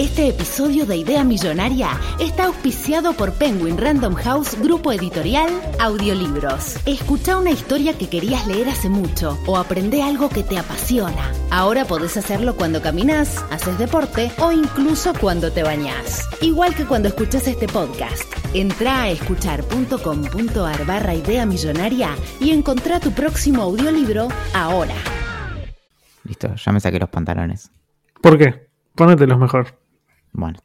Este episodio de Idea Millonaria está auspiciado por Penguin Random House Grupo Editorial Audiolibros. Escucha una historia que querías leer hace mucho o aprende algo que te apasiona. Ahora podés hacerlo cuando caminas, haces deporte o incluso cuando te bañas. Igual que cuando escuchas este podcast. Entra a escuchar.com.ar barra Idea Millonaria y encontrá tu próximo audiolibro ahora. Listo, ya me saqué los pantalones. ¿Por qué? Pónetelos mejor. Bueno,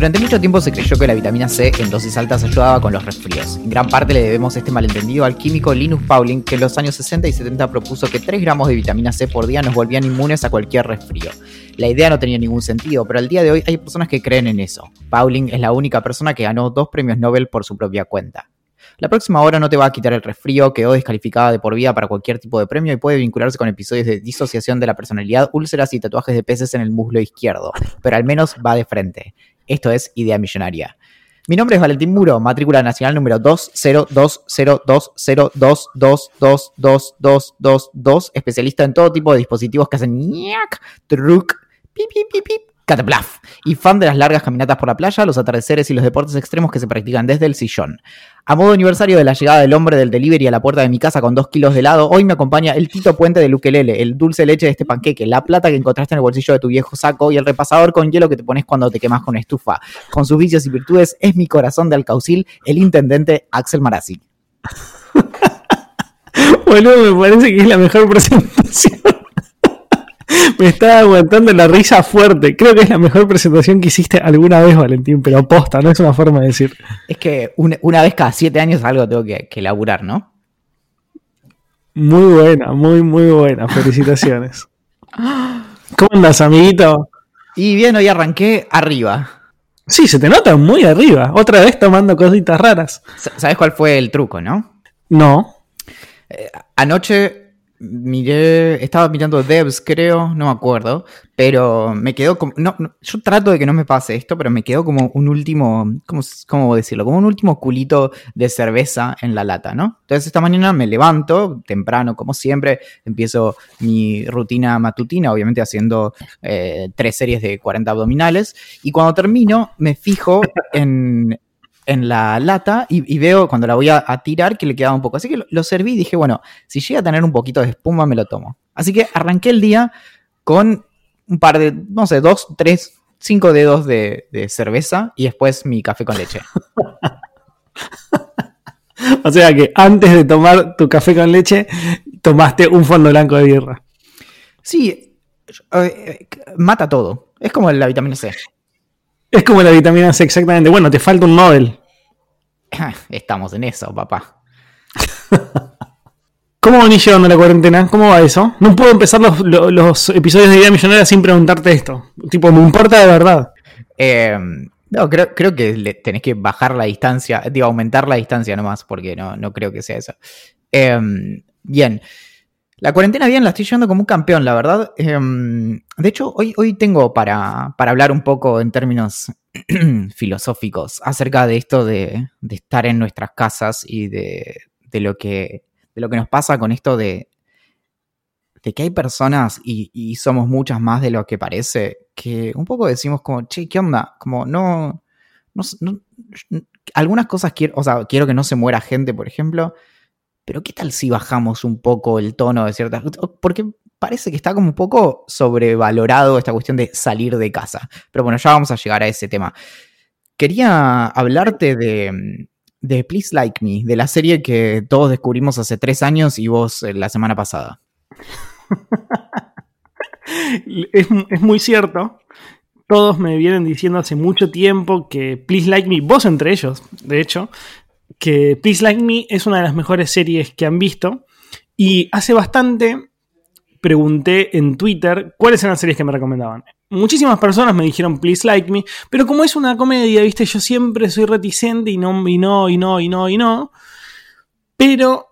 Durante mucho tiempo se creyó que la vitamina C en dosis altas ayudaba con los resfríos. En gran parte le debemos este malentendido al químico Linus Pauling, que en los años 60 y 70 propuso que 3 gramos de vitamina C por día nos volvían inmunes a cualquier resfrío. La idea no tenía ningún sentido, pero al día de hoy hay personas que creen en eso. Pauling es la única persona que ganó dos premios Nobel por su propia cuenta. La próxima hora no te va a quitar el resfrío, quedó descalificada de por vida para cualquier tipo de premio y puede vincularse con episodios de disociación de la personalidad, úlceras y tatuajes de peces en el muslo izquierdo, pero al menos va de frente. Esto es Idea Millonaria. Mi nombre es Valentín Muro, matrícula nacional número 2020222222222, especialista en todo tipo de dispositivos que hacen ñac, truc, pip, pip, pip, pip, cataplaf, y fan de las largas caminatas por la playa, los atardeceres y los deportes extremos que se practican desde el sillón. A modo aniversario de la llegada del hombre del delivery a la puerta de mi casa con dos kilos de helado, hoy me acompaña el Tito Puente de Luquelele, el dulce leche de este panqueque, la plata que encontraste en el bolsillo de tu viejo saco y el repasador con hielo que te pones cuando te quemas con estufa. Con sus vicios y virtudes es mi corazón de alcaucil, el intendente Axel Marazzi. Boludo, me parece que es la mejor presentación. me estaba aguantando la risa fuerte. Creo que es la mejor presentación que hiciste alguna vez, Valentín, pero posta, no es una forma de decir. Es que una, una vez cada siete años algo tengo que, que laburar, ¿no? Muy buena, muy, muy buena. Felicitaciones. ¿Cómo andas, amiguito? Y bien, hoy arranqué arriba. Sí, se te nota muy arriba. Otra vez tomando cositas raras. ¿Sabes cuál fue el truco, no? No. Anoche miré, estaba mirando Devs, creo, no me acuerdo, pero me quedó como, no, yo trato de que no me pase esto, pero me quedó como un último, ¿cómo, cómo decirlo? Como un último culito de cerveza en la lata, ¿no? Entonces esta mañana me levanto temprano, como siempre, empiezo mi rutina matutina, obviamente haciendo eh, tres series de 40 abdominales, y cuando termino me fijo en, en la lata y, y veo cuando la voy a, a tirar que le quedaba un poco. Así que lo, lo serví y dije, bueno, si llega a tener un poquito de espuma, me lo tomo. Así que arranqué el día con un par de, no sé, dos, tres, cinco dedos de, de cerveza y después mi café con leche. O sea que antes de tomar tu café con leche, tomaste un fondo blanco de birra. Sí, eh, eh, mata todo. Es como la vitamina C. Es como la vitamina C, exactamente. Bueno, te falta un Nobel. Estamos en eso, papá. ¿Cómo venís llevando la cuarentena? ¿Cómo va eso? No puedo empezar los, los- los episodios de Idea Millonaria sin preguntarte esto. Tipo, me importa de verdad. Eh, no, creo, creo que le tenés que bajar la distancia, digo, aumentar la distancia nomás, porque no, no creo que sea eso. Eh, bien. La cuarentena bien, la estoy llevando como un campeón, la verdad. Eh, de hecho, hoy, hoy tengo para, para hablar un poco en términos filosóficos acerca de esto de, de estar en nuestras casas y de, de lo que, de lo que nos pasa con esto de, de que hay personas, y, y somos muchas más de lo que parece, que un poco decimos como, che, ¿qué onda? Como no, no, no- algunas cosas quiero, o sea, quiero que no se muera gente, por ejemplo, pero ¿qué tal si bajamos un poco el tono de ciertas Porque parece que está como un poco sobrevalorado esta cuestión de salir de casa. Pero bueno, ya vamos a llegar a ese tema. Quería hablarte de, de Please Like Me, de la serie que todos descubrimos hace tres años y vos eh, la semana pasada. Es, es muy cierto. Todos me vienen diciendo hace mucho tiempo que Please Like Me, vos entre ellos, de hecho, que Please Like Me es una de las mejores series que han visto. Y hace bastante pregunté en Twitter cuáles eran las series que me recomendaban. Muchísimas personas me dijeron Please Like Me, pero como es una comedia, viste, yo siempre soy reticente y no, y no, y no, y no, y no. Pero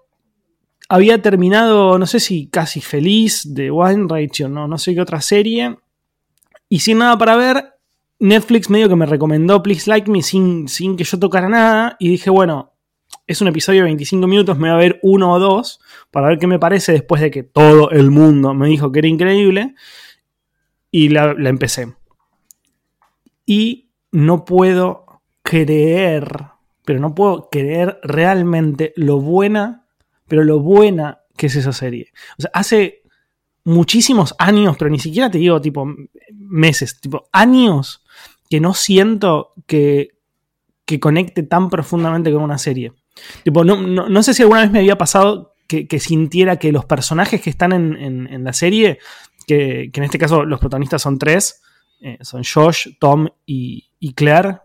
había terminado, no sé si casi feliz de Wine Ratio, no, no sé qué otra serie. Y sin nada para ver, Netflix medio que me recomendó Please Like Me sin, sin que yo tocara nada y dije, bueno, es un episodio de 25 minutos, me voy a ver uno o dos para ver qué me parece después de que todo el mundo me dijo que era increíble y la, la empecé. Y no puedo creer, pero no puedo creer realmente lo buena, pero lo buena que es esa serie. O sea, hace muchísimos años, pero ni siquiera te digo tipo meses, tipo años que no siento que, que conecte tan profundamente con una serie. Tipo, no, no, sé si alguna vez me había pasado que, sintiera que los personajes que están en, la serie, que, en este caso los protagonistas son tres, eh, son Josh, Tom y, y Claire,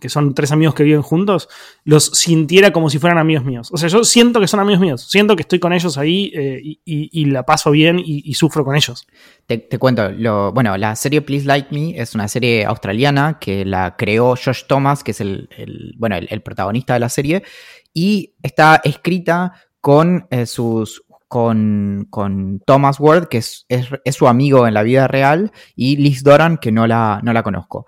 que son tres amigos que viven juntos, los sintiera como si fueran amigos míos. O sea, yo siento que son amigos míos, siento que estoy con ellos ahí eh, y, la paso bien y, sufro con ellos. Te, cuento, lo, bueno, la serie Please Like Me es una serie australiana que la creó Josh Thomas, que es el, bueno, el, protagonista de la serie, y está escrita con eh, sus con, con, Thomas Ward, que es, es, su amigo en la vida real, y Liz Doran, que no la, no la conozco.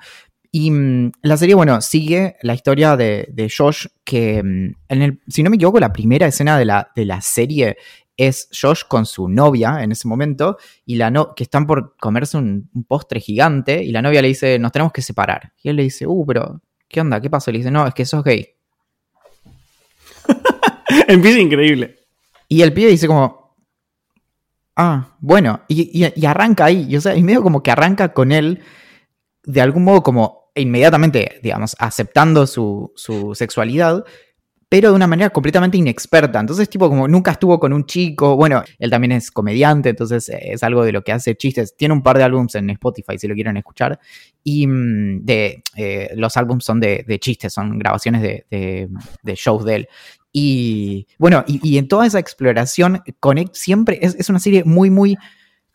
Y mm, la serie, bueno, sigue la historia de, Josh, que mm, en el, si no me equivoco, la primera escena de la, de la serie es Josh con su novia en ese momento, y la no, que están por comerse un, postre gigante, y la novia le dice, nos tenemos que separar. Y él le dice, uh, pero, ¿qué onda? ¿Qué pasó? Y le dice, no, es que sos gay. Empieza increíble. Y el pibe dice como, ah, bueno, y, y, arranca ahí, y, o sea, y medio como que arranca con él, de algún modo como inmediatamente, digamos, aceptando su, sexualidad, pero de una manera completamente inexperta. Entonces, tipo, como nunca estuvo con un chico. Bueno, él también es comediante, entonces eh, es algo de lo que hace chistes. Tiene un par de álbums en Spotify si lo quieren escuchar. Y mm, de, eh, los álbums son de, chistes, son grabaciones de, shows de él. Y bueno, y, en toda esa exploración, Connect siempre es, es una serie muy, muy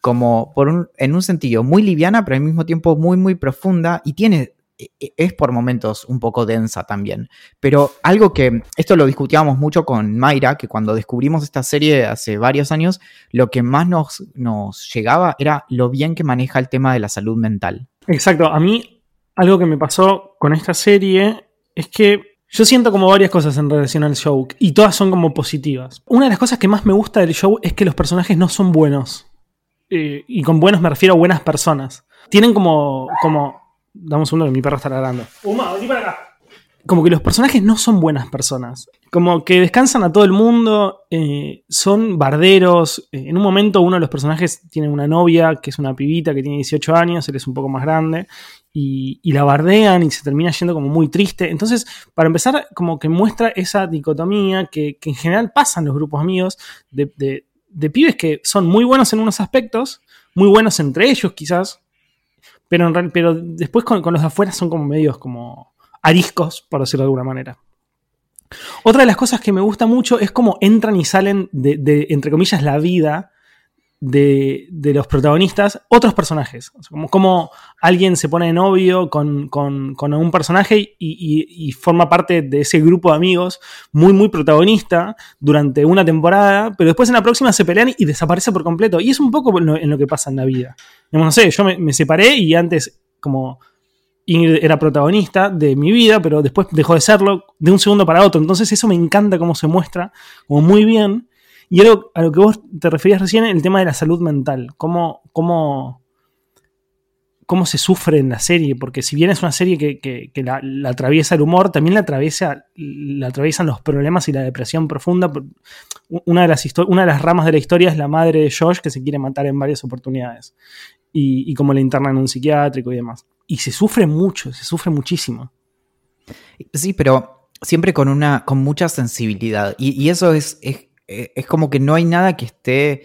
como por un, en un sentido muy liviana, pero al mismo tiempo muy, muy profunda y tiene e, e, es por momentos un poco densa también. Pero algo que, esto lo discutíamos mucho con Mayra, que cuando descubrimos esta serie hace varios años, lo que más nos, nos llegaba era lo bien que maneja el tema de la salud mental. Exacto, a mí algo que me pasó con esta serie es que yo siento como varias cosas en relación al show y todas son como positivas. Una de las cosas que más me gusta del show es que los personajes no son buenos. Eh, y con buenos me refiero a buenas personas. Tienen como, como Dame un segundo que mi perro está ladrando. Uma, vení para acá. Como que los personajes no son buenas personas. Como que descansan a todo el mundo, eh, son barderos. Eh, en un momento uno de los personajes tiene una novia que es una pibita que tiene 18 años, él es un poco más grande, y, la bardean y se termina yendo como muy triste. Entonces, para empezar, como que muestra esa dicotomía que, en general pasa en los grupos amigos de, de pibes que son muy buenos en unos aspectos, muy buenos entre ellos quizás, pero, pero después con, los de afuera son como medios como ariscos, por decirlo de alguna manera. Otra de las cosas que me gusta mucho es cómo entran y salen de, entre comillas, la vida de, los protagonistas otros personajes. como, como alguien se pone de novio con, un personaje y, forma parte de ese grupo de amigos muy, muy protagonista durante una temporada, pero después en la próxima se pelean y desaparece por completo. Y es un poco en lo, que pasa en la vida. no sé, yo me, separé y antes como... Ingrid era protagonista de mi vida, pero después dejó de serlo de un segundo para otro. Entonces eso me encanta cómo se muestra, como muy bien. Y a lo que vos te referías recién, el tema de la salud mental. Cómo, cómo, cómo se sufre en la serie. Porque si bien es una serie que, la, atraviesa el humor, también la, atraviesa, la atraviesan los problemas y la depresión profunda. Una de, las una de las ramas de la historia es la madre de Josh que se quiere matar en varias oportunidades. Y, y cómo la internan en un psiquiátrico y demás. Y se sufre mucho, se sufre muchísimo. Sí, pero siempre con una. con mucha sensibilidad. Y, eso es es como que no hay nada que esté...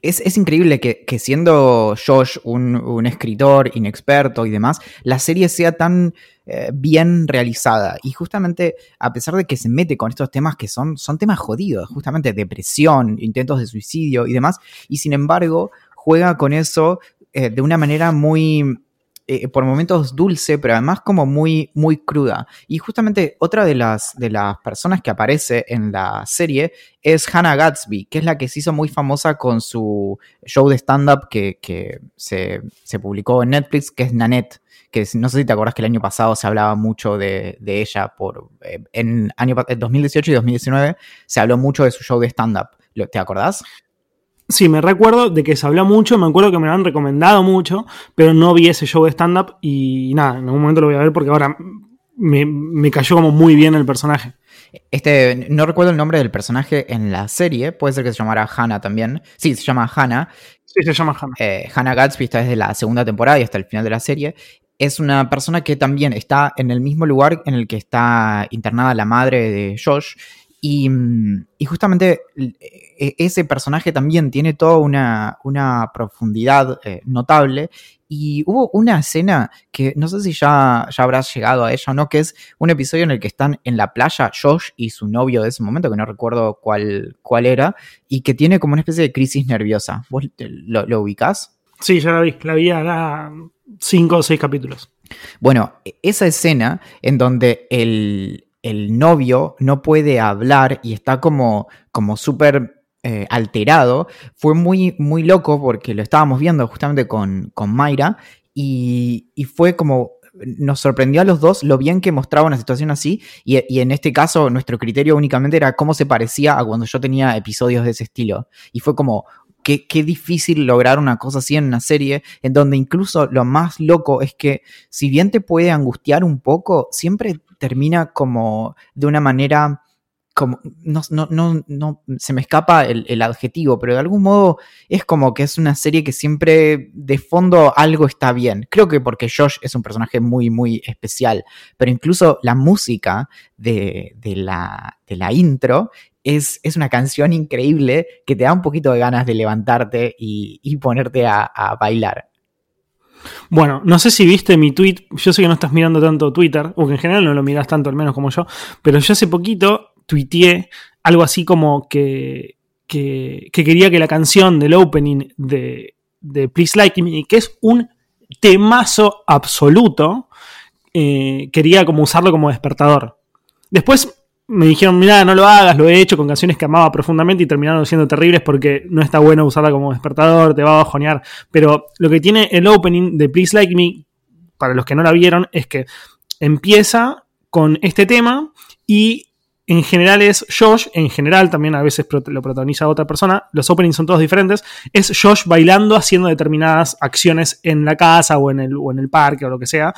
Es, increíble que, siendo Josh un, escritor inexperto y demás, la serie sea tan eh, bien realizada. Y justamente, a pesar de que se mete con estos temas que son, son temas jodidos, justamente depresión, intentos de suicidio y demás, y sin embargo, juega con eso eh, de una manera muy eh, por momentos dulce, pero además como muy, muy cruda. Y justamente otra de las, de las personas que aparece en la serie es Hannah Gatsby, que es la que se hizo muy famosa con su show de stand-up que, se, publicó en Netflix, que es Nanette que no sé si te acuerdas que el año pasado se hablaba mucho de, ella por eh, en año 2018 y 2019 se habló mucho de su show de stand-up. ¿Te acordás? Sí, me recuerdo de que se habló mucho, me acuerdo que me lo han recomendado mucho, pero no vi ese show de stand-up y nada, en algún momento lo voy a ver porque ahora me, cayó como muy bien el personaje. Este, no recuerdo el nombre del personaje en la serie, puede ser que se llamara Hannah también. Sí, se llama Hannah. Sí, se llama Hannah. Eh, Hannah Gatsby está desde la segunda temporada y hasta el final de la serie. Es una persona que también está en el mismo lugar en el que está internada la madre de Josh y, justamente e, ese personaje también tiene toda una, profundidad eh, notable. Y hubo una escena que no sé si ya, ya habrás llegado a ella o no, que es un episodio en el que están en la playa Josh y su novio de ese momento, que no recuerdo cuál, cuál era, y que tiene como una especie de crisis nerviosa. ¿Vos lo, lo ubicás? Sí, ya la vi, la vi a cinco o seis capítulos. Bueno, e, esa escena en donde el, el novio no puede hablar y está como, como súper eh, alterado, fue muy, muy loco porque lo estábamos viendo justamente con, con Mayra y, fue como nos sorprendió a los dos lo bien que mostraba una situación así y, en este caso nuestro criterio únicamente era cómo se parecía a cuando yo tenía episodios de ese estilo. Y fue como Qué, qué, difícil lograr una cosa así en una serie, en donde incluso lo más loco es que si bien te puede angustiar un poco, siempre termina como de una manera como, no, no, no, se me escapa el, adjetivo, pero de algún modo es como que es una serie que siempre de fondo algo está bien. Creo que porque Josh es un personaje muy, muy especial, pero incluso la música de, la, de la, intro es, es, una canción increíble que te da un poquito de ganas de levantarte y, ponerte a bailar. Bueno, no sé si viste mi tweet, yo sé que no estás mirando tanto Twitter, o que en general no lo miras tanto, al menos como yo, pero yo hace poquito tuiteé algo así como que, que, quería que la canción del opening de, de Please Like Me, que es un temazo absoluto, eh, quería como usarlo como despertador. Después me dijeron, mira, no lo hagas, lo he hecho con canciones que amaba profundamente y terminaron siendo terribles porque no está bueno usarla como despertador, te va a bajonear. Pero lo que tiene el opening de Please Like Me, para los que no la vieron, es que empieza con este tema y en general es Josh, en general también a veces lo protagoniza otra persona, los openings son todos diferentes, es Josh bailando, haciendo determinadas acciones en la casa o en el, o en el parque o lo que sea,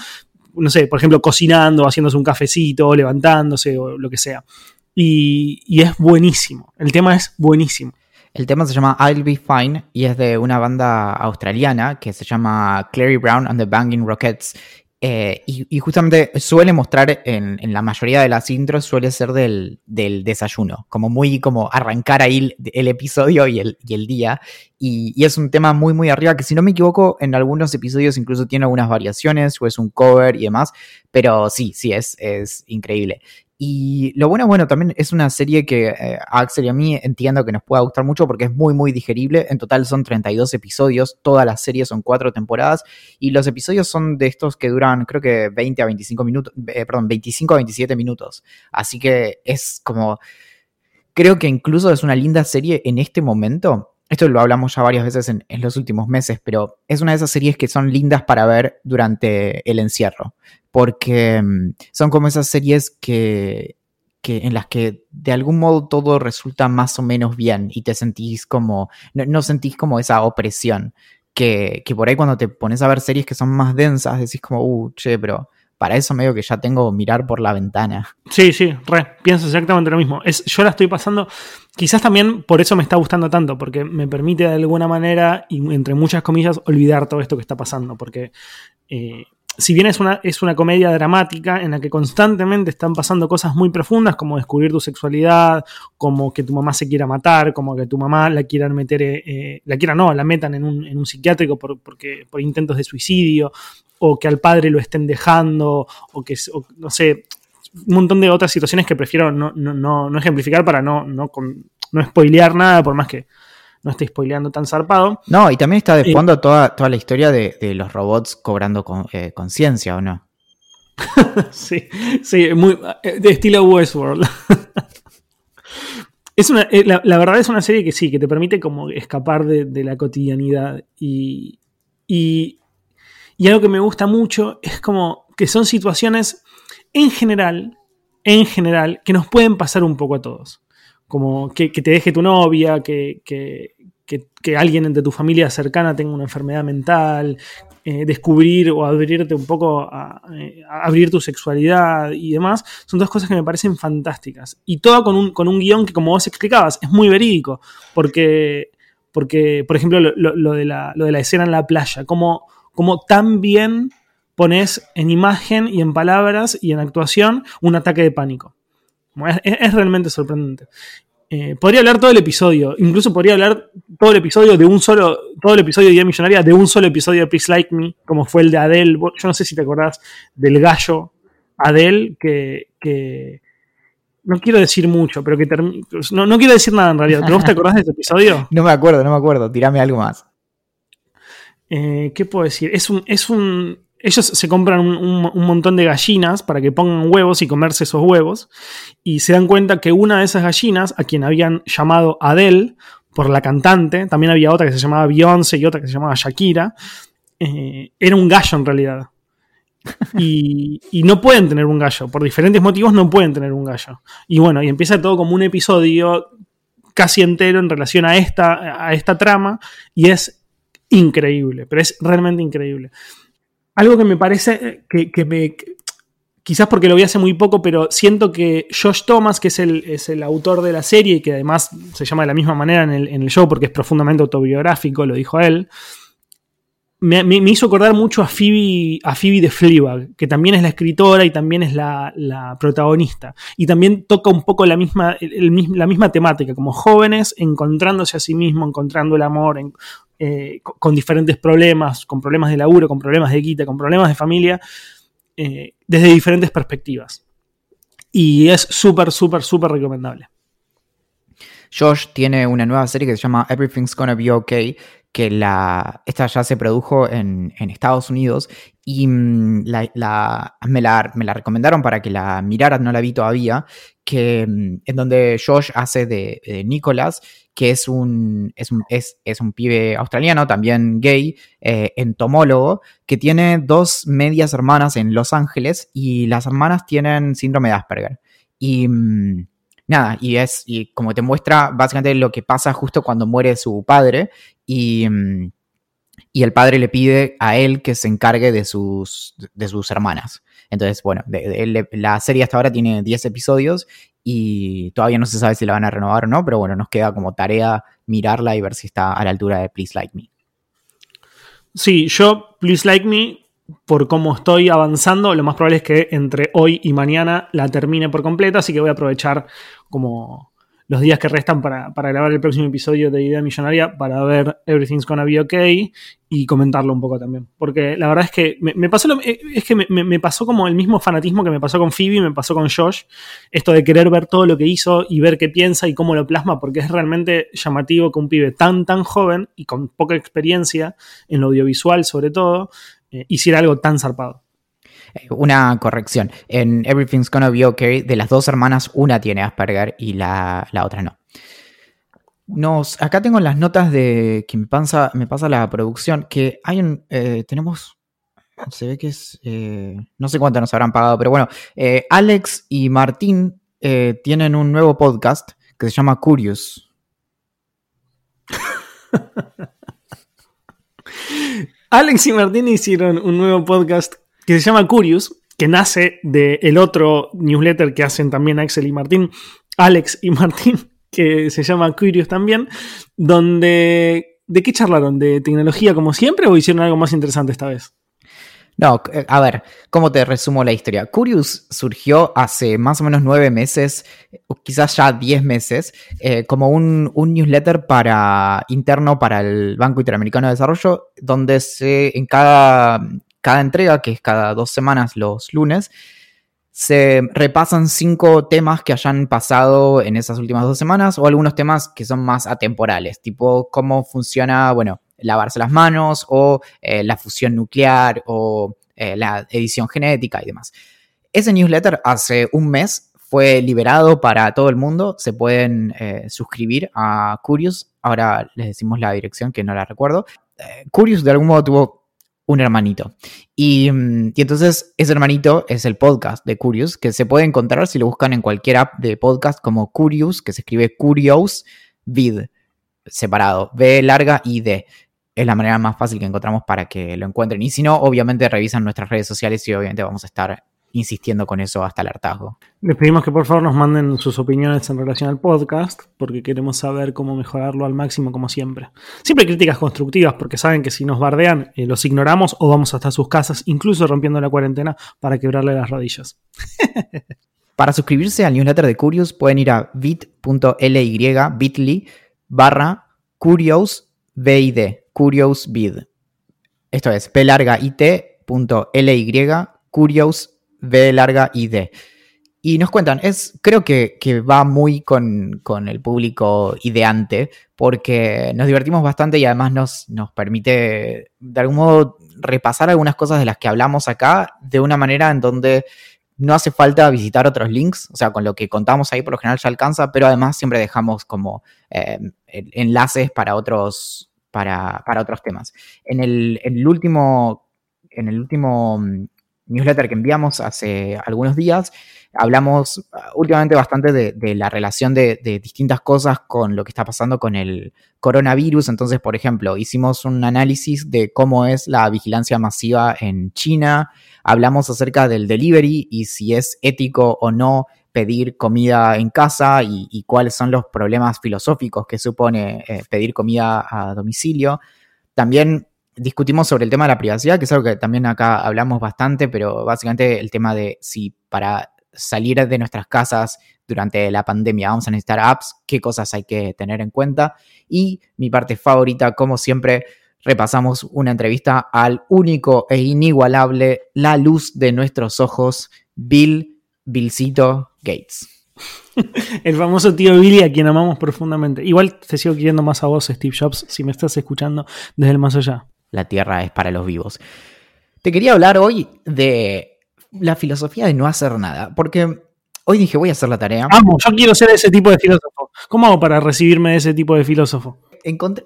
no sé, por ejemplo, cocinando, haciéndose un cafecito, levantándose o lo que sea. Y, es buenísimo. El tema es buenísimo. El tema se llama I'll Be Fine y es de una banda australiana que se llama Clary Brown and the Banging Rockets eh, y, justamente suele mostrar en, la mayoría de las intros, suele ser del, desayuno, como muy como arrancar ahí el, episodio y el, día. Y, es un tema muy, muy arriba, que si no me equivoco, en algunos episodios incluso tiene algunas variaciones o es un cover y demás, pero sí, sí, es, es increíble. Y lo bueno, bueno, también es una serie que eh, a Axel y a mí entiendo que nos pueda gustar mucho porque es muy, muy digerible. En total son 32 episodios, toda la serie son cuatro temporadas y los episodios son de estos que duran creo que 20 a 25 minutos, eh, perdón, 25 a 27 minutos. Así que es como, creo que incluso es una linda serie en este momento esto lo hablamos ya varias veces en, los últimos meses, pero es una de esas series que son lindas para ver durante el encierro, porque mm, son como esas series que, en las que de algún modo todo resulta más o menos bien y te sentís como, no, sentís como esa opresión, que, que, por ahí cuando te pones a ver series que son más densas, decís como, uh, che, pero para eso medio que ya tengo mirar por la ventana. Sí, sí, re, pienso exactamente lo mismo. Es, yo la estoy pasando, quizás también por eso me está gustando tanto, porque me permite de alguna manera, y entre muchas comillas, olvidar todo esto que está pasando, porque eh, si bien es una, es una comedia dramática en la que constantemente están pasando cosas muy profundas, como descubrir tu sexualidad, como que tu mamá se quiera matar, como que tu mamá la quieran meter, eh, eh, la quiera no, la metan en un, en un psiquiátrico por, porque, por intentos de suicidio, o que al padre lo estén dejando, o que, no sé, un montón de otras situaciones que prefiero no, ejemplificar para no, no, no spoilear nada, por más que no estoy spoileando tan zarpado. No, y también está de fondo toda, toda la historia de, los robots cobrando conciencia, ¿o no? sí, sí, muy, de estilo Westworld. es una, la, verdad es una serie que sí, que te permite como escapar de, la cotidianidad y, y, y algo que me gusta mucho es como que son situaciones en general, en general, que nos pueden pasar un poco a todos. Como que, te deje tu novia, que, alguien de tu familia cercana tenga una enfermedad mental, eh, descubrir o abrirte un poco eh, a, abrir tu sexualidad y demás, son dos cosas que me parecen fantásticas. Y todo con un, con un guion que, como vos explicabas, es muy verídico, porque, porque por ejemplo, lo, de, la, lo de la escena en la playa, como tan bien pones en imagen y en palabras y en actuación un ataque de pánico. Es, realmente sorprendente. Eh, podría hablar todo el episodio, incluso podría hablar todo el episodio de un solo, todo el episodio de Idea Millonaria de un solo episodio de Please Like Me, como fue el de Adele. Yo no sé si te acordás del gallo Adele, que, no quiero decir mucho, pero que no, no, quiero decir nada en realidad. ¿Vos te acordás de ese episodio? No me acuerdo, no me acuerdo. Tirame algo más. Eh, ¿Qué puedo decir? Es un, es un, ellos se compran un, montón de gallinas para que pongan huevos y comerse esos huevos. Y se dan cuenta que una de esas gallinas, a quien habían llamado Adele, por la cantante, también había otra que se llamaba Beyoncé y otra que se llamaba Shakira, eh, era un gallo en realidad. Y, no pueden tener un gallo, por diferentes motivos no pueden tener un gallo. Y bueno, y empieza todo como un episodio casi entero en relación a esta, a esta trama y es increíble, pero es realmente increíble algo que me parece eh, que, me. Quizás porque lo vi hace muy poco, pero siento que Josh Thomas, que es el, es el autor de la serie y que además se llama de la misma manera en el, en el show porque es profundamente autobiográfico, lo dijo él, me, hizo acordar mucho a Phoebe, a Phoebe de Fleabag, que también es la escritora y también es la, protagonista. Y también toca un poco la misma, la misma temática, como jóvenes encontrándose a sí mismos, encontrando el amor, eh, con diferentes problemas, con problemas de laburo, con problemas de guita, con problemas de familia, eh, desde diferentes perspectivas. Y es súper, súper, súper recomendable. Josh tiene una nueva serie que se llama Everything's Gonna Be Okay, que la, esta ya se produjo en, Estados Unidos y mm, la, me, la, me, la, recomendaron para que la mirara, no la vi todavía, que mm, en donde Josh hace de, de Nicholas que es un, es un, es, un pibe australiano, también gay, eh, entomólogo, que tiene dos medias hermanas en Los Ángeles y las hermanas tienen síndrome de Asperger. Y mm, nada, y es, y como te muestra básicamente lo que pasa justo cuando muere su padre y... Mm, y el padre le pide a él que se encargue de sus, de sus hermanas. Entonces, bueno, la serie hasta ahora tiene 10 episodios y todavía no se sabe si la van a renovar o no, pero bueno, nos queda como tarea mirarla y ver si está a la altura de Please Like Me. Sí, yo, Please Like Me, por cómo estoy avanzando, lo más probable es que entre hoy y mañana la termine por completa, así que voy a aprovechar como los días que restan para, grabar el próximo episodio de Idea Millonaria para ver Everything's Gonna Be Okay y comentarlo un poco también. Porque la verdad es que me, pasó eh, es que me, pasó como el mismo fanatismo que me pasó con Phoebe, me pasó con Josh. Esto de querer ver todo lo que hizo y ver qué piensa y cómo lo plasma, porque es realmente llamativo que un pibe tan, tan joven y con poca experiencia en lo audiovisual sobre todo, eh, hiciera algo tan zarpado. Una corrección. En Everything's Gonna Be Okay, de las dos hermanas, una tiene Asperger y la, otra no. Nos, acá tengo las notas de que me pasa, me pasa la producción, que hay un, eh, tenemos, se ve que es, eh, no sé cuánto nos habrán pagado, pero bueno, eh, Alex y Martín tienen un nuevo podcast que se llama Curious. Alex y Martín hicieron un nuevo podcast que se llama Curious, que nace del otro newsletter que hacen también Axel y Martín, Alex y Martín, que se llama Curious también, donde... ¿De qué charlaron? ¿De tecnología como siempre o hicieron algo más interesante esta vez? No, eh, a ver, ¿cómo te resumo la historia? Curious surgió hace más o menos nueve meses, quizás ya diez meses, eh, como un, un, newsletter para interno para el Banco Interamericano de Desarrollo, donde se, en cada cada entrega, que es cada dos semanas los lunes, se repasan cinco temas que hayan pasado en esas últimas dos semanas o algunos temas que son más atemporales, tipo cómo funciona, bueno, lavarse las manos o eh, la fusión nuclear o eh, la edición genética y demás. Ese newsletter hace un mes fue liberado para todo el mundo. Se pueden eh, suscribir a Curious. Ahora les decimos la dirección que no la recuerdo. Curious de algún modo tuvo un hermanito. Y, mm, y, entonces ese hermanito es el podcast de Curious, que se puede encontrar si lo buscan en cualquier app de podcast como Curious, que se escribe Curious Vid, separado, V larga y D es la manera más fácil que encontramos para que lo encuentren. Y si no, obviamente revisan nuestras redes sociales y obviamente vamos a estar insistiendo con eso hasta el hartazgo. Les pedimos que por favor nos manden sus opiniones en relación al podcast, porque queremos saber cómo mejorarlo al máximo como siempre. Siempre críticas constructivas, porque saben que si nos bardean, eh, los ignoramos o vamos hasta sus casas, incluso rompiendo la cuarentena, para quebrarle las rodillas. para suscribirse al newsletter de Curious pueden ir a bit.ly, bit.ly barra Curious Curious Vid. Esto es p larga it.ly Curious v larga id. Y nos cuentan, es, creo que, va muy con, el público ideante, porque nos divertimos bastante y además nos, nos permite, de algún modo, repasar algunas cosas de las que hablamos acá de una manera en donde no hace falta visitar otros links, o sea, con lo que contamos ahí por lo general ya alcanza, pero además siempre dejamos como eh, enlaces para otros, para, otros temas. En el, último, en el último mm, newsletter que enviamos hace algunos días, hablamos uh, últimamente bastante de, la relación de, distintas cosas con lo que está pasando con el coronavirus. Entonces, por ejemplo, hicimos un análisis de cómo es la vigilancia masiva en China, hablamos acerca del delivery y si es ético o no pedir comida en casa y, cuáles son los problemas filosóficos que supone eh, pedir comida a domicilio. También discutimos sobre el tema de la privacidad, que es algo que también acá hablamos bastante, pero básicamente el tema de si para salir de nuestras casas durante la pandemia vamos a necesitar apps, qué cosas hay que tener en cuenta. Y mi parte favorita, como siempre, repasamos una entrevista al único e inigualable, la luz de nuestros ojos, Bill Billcito Gates. El famoso tío Billy a quien amamos profundamente. Igual te sigo queriendo más a vos, Steve Jobs, si me estás escuchando desde el más allá. La tierra es para los vivos. Te quería hablar hoy de la filosofía de no hacer nada, porque hoy dije voy a hacer la tarea. Vamos, yo quiero ser ese tipo de filósofo. ¿Cómo hago para recibirme de ese tipo de filósofo?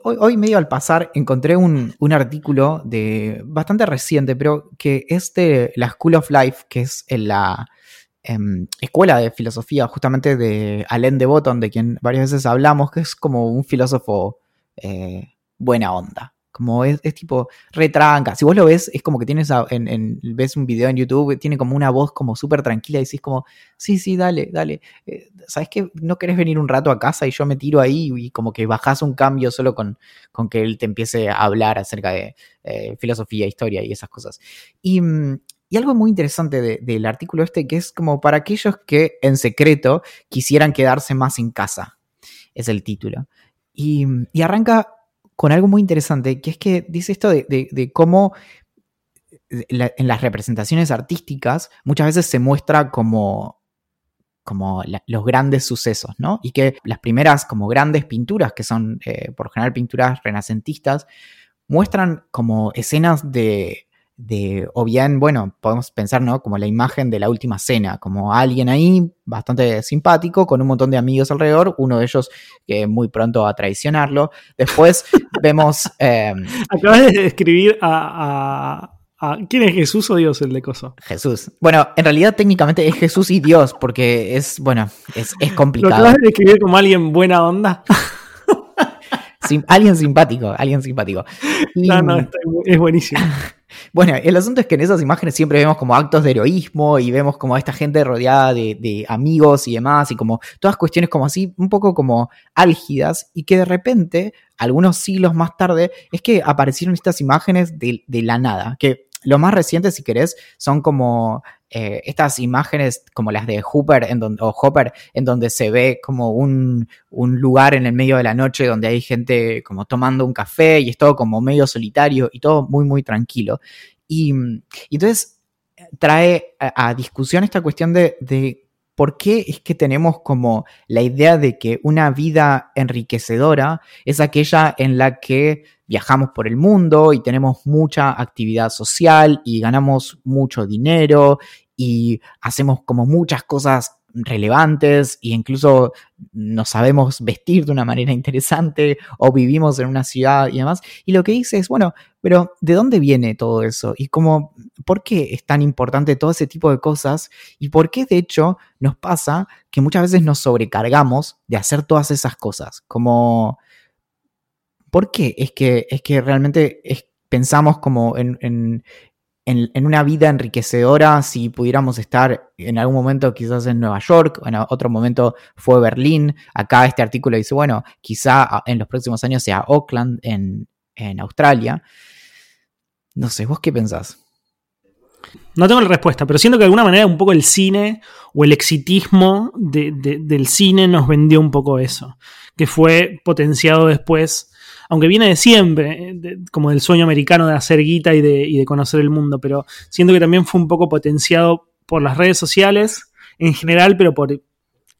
hoy, medio al pasar encontré un, un, artículo de bastante reciente, pero que es de la School of Life, que es en la Em, escuela de filosofía justamente de Alain de Botton, de quien varias veces hablamos, que es como un filósofo eh, buena onda. Como es, tipo retranca. Si vos lo ves, es como que tienes en, ves un video en YouTube, tiene como una voz como súper tranquila y decís como, sí, sí, dale, dale. Eh, ¿Sabes qué? ¿No querés venir un rato a casa y yo me tiro ahí y como que bajás un cambio solo con, con que él te empiece a hablar acerca de eh, filosofía, historia y esas cosas? Y, mm, y algo muy interesante del artículo este que es como para aquellos que en secreto quisieran quedarse más en casa, es el título. Y, arranca con algo muy interesante, que es que dice esto de, cómo en las representaciones artísticas muchas veces se muestra como, como los grandes sucesos, ¿no? Y que las primeras como grandes pinturas, que son eh, por general pinturas renacentistas, muestran como escenas de de, o bien, bueno, podemos pensar, ¿no? Como la imagen de la última cena, como alguien ahí bastante simpático, con un montón de amigos alrededor, uno de ellos que muy pronto va a traicionarlo. Después vemos... Eh, Acabas de escribir a, ¿Quién es Jesús o Dios el de Coso? Jesús. Bueno, en realidad técnicamente es Jesús y Dios, porque es, bueno, es, es complicado. ¿Lo acabas de escribir como alguien buena onda? alguien simpático, alguien simpático. no, no, es buenísimo. Bueno, el asunto es que en esas imágenes siempre vemos como actos de heroísmo y vemos como a esta gente rodeada de, amigos y demás y como todas cuestiones como así, un poco como álgidas y que de repente, algunos siglos más tarde, es que aparecieron estas imágenes de, de la nada, que lo más reciente, si querés, son como eh, estas imágenes como las de Hooper en donde, o Hopper, en donde se ve como un, lugar en el medio de la noche donde hay gente como tomando un café y es todo como medio solitario y todo muy, muy tranquilo. Y, entonces, trae a, discusión esta cuestión de, de por qué es que tenemos como la idea de que una vida enriquecedora es aquella en la que viajamos por el mundo y tenemos mucha actividad social y ganamos mucho dinero y hacemos como muchas cosas relevantes e incluso nos sabemos vestir de una manera interesante o vivimos en una ciudad y demás. Y lo que dice es, bueno, pero ¿de dónde viene todo eso? Y cómo, ¿por qué es tan importante todo ese tipo de cosas? Y por qué de hecho nos pasa que muchas veces nos sobrecargamos de hacer todas esas cosas? Como, ¿por qué es que, es que realmente pensamos como en, en, una vida enriquecedora si pudiéramos estar en algún momento quizás en Nueva York, en otro momento fue Berlín. Acá este artículo dice, bueno, quizá en los próximos años sea Auckland en, Australia. No sé, ¿vos qué pensás? No tengo la respuesta, pero siento que de alguna manera un poco el cine o el exitismo del cine nos vendió un poco eso, que fue potenciado después aunque viene de siempre, eh, como del sueño americano de hacer guita y de, conocer el mundo, pero siento que también fue un poco potenciado por las redes sociales en general, pero por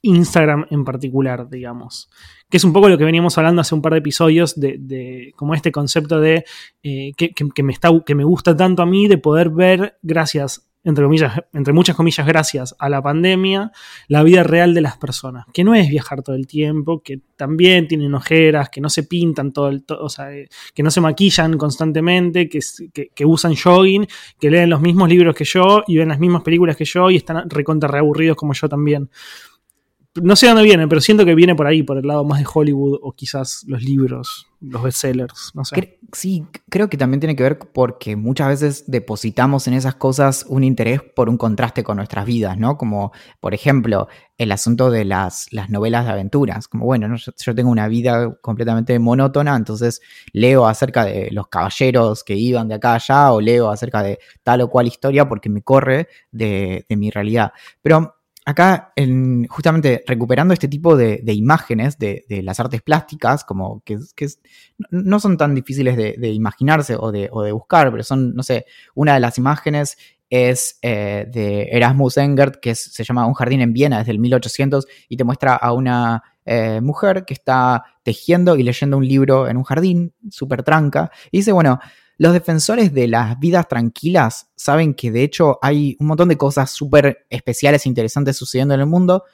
Instagram en particular, digamos. Que es un poco lo que veníamos hablando hace un par de episodios de, como este concepto de eh, que, me está, que me gusta tanto a mí de poder ver, gracias entre, comillas, entre muchas comillas, gracias a la pandemia, la vida real de las personas. Que no es viajar todo el tiempo, que también tienen ojeras, que no se pintan todo el o sea, eh, que no se maquillan constantemente, que, que, usan jogging, que leen los mismos libros que yo y ven las mismas películas que yo y están recontra reaburridos como yo también. No sé dónde viene, pero siento que viene por ahí, por el lado más de Hollywood o quizás los libros los bestsellers, no sé. sí, creo que también tiene que ver porque muchas veces depositamos en esas cosas un interés por un contraste con nuestras vidas, ¿no? Como, por ejemplo, el asunto de las, las novelas de aventuras. Como, bueno, yo, tengo una vida completamente monótona, entonces leo acerca de los caballeros que iban de acá a allá o leo acerca de tal o cual historia porque me corre de, de mi realidad. Pero acá, justamente recuperando este tipo de, imágenes de, las artes plásticas, como que, no son tan difíciles de, imaginarse o, de, buscar, pero son, no sé, una de las imágenes es eh, de Erasmus Engert, que se llama Un jardín en Viena desde el 1800, y te muestra a una eh, mujer que está tejiendo y leyendo un libro en un jardín, súper tranca, y dice, bueno, los defensores de las vidas tranquilas saben que de hecho hay un montón de cosas súper especiales e interesantes sucediendo en el mundo,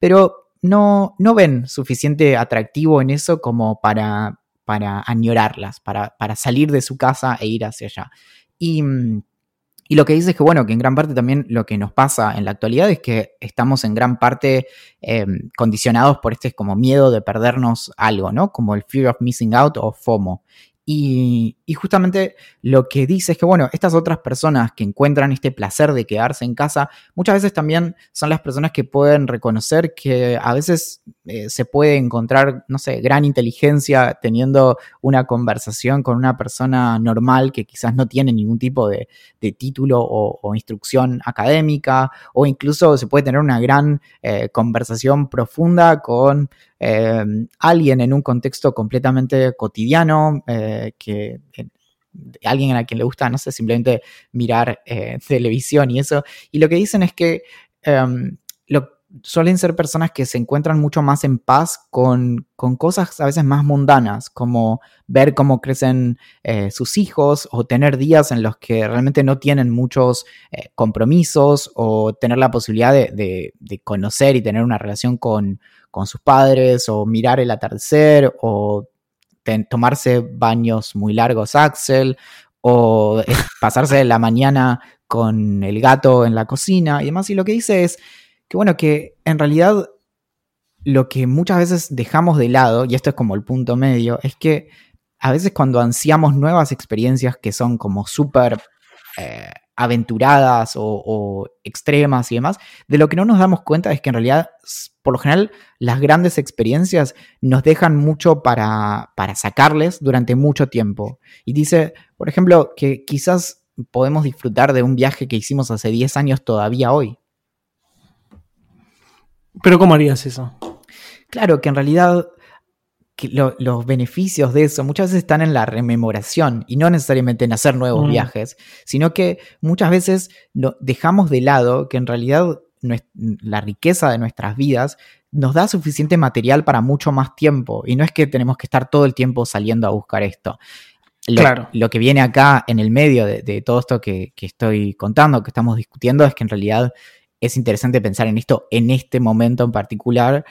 pero no, no ven suficiente atractivo en eso como para, para añorarlas, para, para salir de su casa e ir hacia allá. Y, lo que dice es que, bueno, que en gran parte también lo que nos pasa en la actualidad es que estamos en gran parte em, condicionados por este como miedo de perdernos algo, ¿no? Como el fear of missing out o FOMO. Y, justamente lo que dice es que, bueno, estas otras personas que encuentran este placer de quedarse en casa, muchas veces también son las personas que pueden reconocer que a veces eh, se puede encontrar, no sé, gran inteligencia teniendo una conversación con una persona normal que quizás no tiene ningún tipo de, título o, instrucción académica, o incluso se puede tener una gran eh, conversación profunda con eh, alguien en un contexto completamente cotidiano, que alguien a quien le gusta, no sé, simplemente mirar televisión y eso. Y lo que dicen es que em, suelen ser personas que se encuentran mucho más en paz con, cosas a veces más mundanas, como ver cómo crecen sus hijos o tener días en los que realmente no tienen muchos compromisos o tener la posibilidad de, conocer y tener una relación con, con sus padres o mirar el atardecer o tomarse baños muy largos Axel o pasarse la mañana con el gato en la cocina y demás. Y lo que dice es que, bueno, que en realidad lo que muchas veces dejamos de lado, y esto es como el punto medio, es que a veces cuando ansiamos nuevas experiencias que son como súper eh, aventuradas o, extremas y demás, de lo que no nos damos cuenta es que en realidad, por lo general, las grandes experiencias nos dejan mucho para, para sacarles durante mucho tiempo. Y dice, por ejemplo, que quizás podemos disfrutar de un viaje que hicimos hace 10 años todavía hoy. Pero ¿cómo harías eso? Claro, que en realidad los beneficios de eso muchas veces están en la rememoración y no necesariamente en hacer nuevos mm. viajes, sino que muchas veces dejamos de lado que en realidad la riqueza de nuestras vidas nos da suficiente material para mucho más tiempo y no es que tenemos que estar todo el tiempo saliendo a buscar esto. Lo, claro. lo que viene acá en el medio de, todo esto que, que, estoy contando, que estamos discutiendo, es que en realidad es interesante pensar en esto en este momento en particular,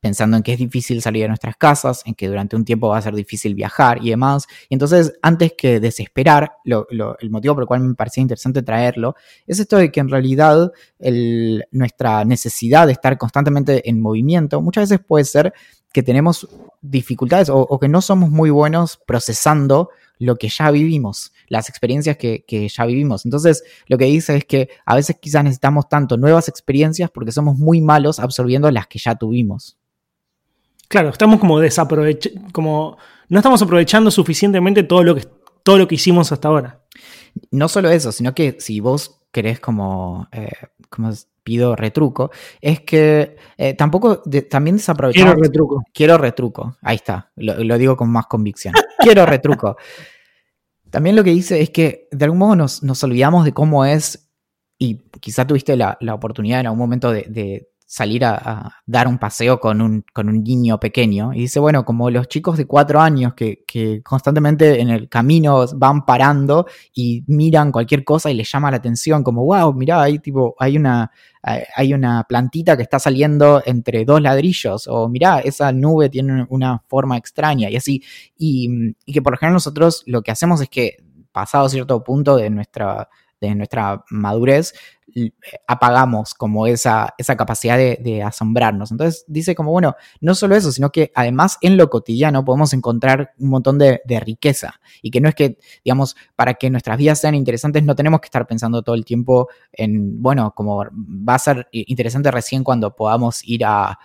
pensando en que es difícil salir de nuestras casas, en que durante un tiempo va a ser difícil viajar y demás. Y entonces, antes que desesperar, el motivo por el cual me parecía interesante traerlo, es esto de que en realidad nuestra necesidad de estar constantemente en movimiento muchas veces puede ser que tenemos dificultades o, que no somos muy buenos procesando lo que ya vivimos, las experiencias que, que, ya vivimos. Entonces, lo que dice es que a veces quizás necesitamos tanto nuevas experiencias porque somos muy malos absorbiendo las que ya tuvimos. Claro, estamos como desaprovechando, como no estamos aprovechando suficientemente todo lo que todo lo que hicimos hasta ahora. No solo eso, sino que si vos querés como, eh, como pido retruco, es que eh, tampoco también desaprovechamos. Quiero retruco. Quiero retruco. Ahí está. Lo, digo con más convicción. Quiero retruco. También lo que dice es que de algún modo nos, nos olvidamos de cómo es, y quizá tuviste la, oportunidad en algún momento de salir a, dar un paseo con un, con un niño pequeño. Y dice, bueno, como los chicos de cuatro años que, constantemente en el camino van parando y miran cualquier cosa y les llama la atención, como, wow, mirá, hay, tipo, hay, una, hay una plantita que está saliendo entre dos ladrillos, o mirá, esa nube tiene una forma extraña y así. Y, y que por lo general nosotros lo que hacemos es que, pasado cierto punto de nuestra de nuestra madurez, apagamos como esa, esa capacidad de, asombrarnos. Entonces dice como, bueno, no solo eso, sino que además en lo cotidiano podemos encontrar un montón de, riqueza y que no es que, digamos, para que nuestras vidas sean interesantes no tenemos que estar pensando todo el tiempo en, bueno, como va a ser interesante recién cuando podamos ir a,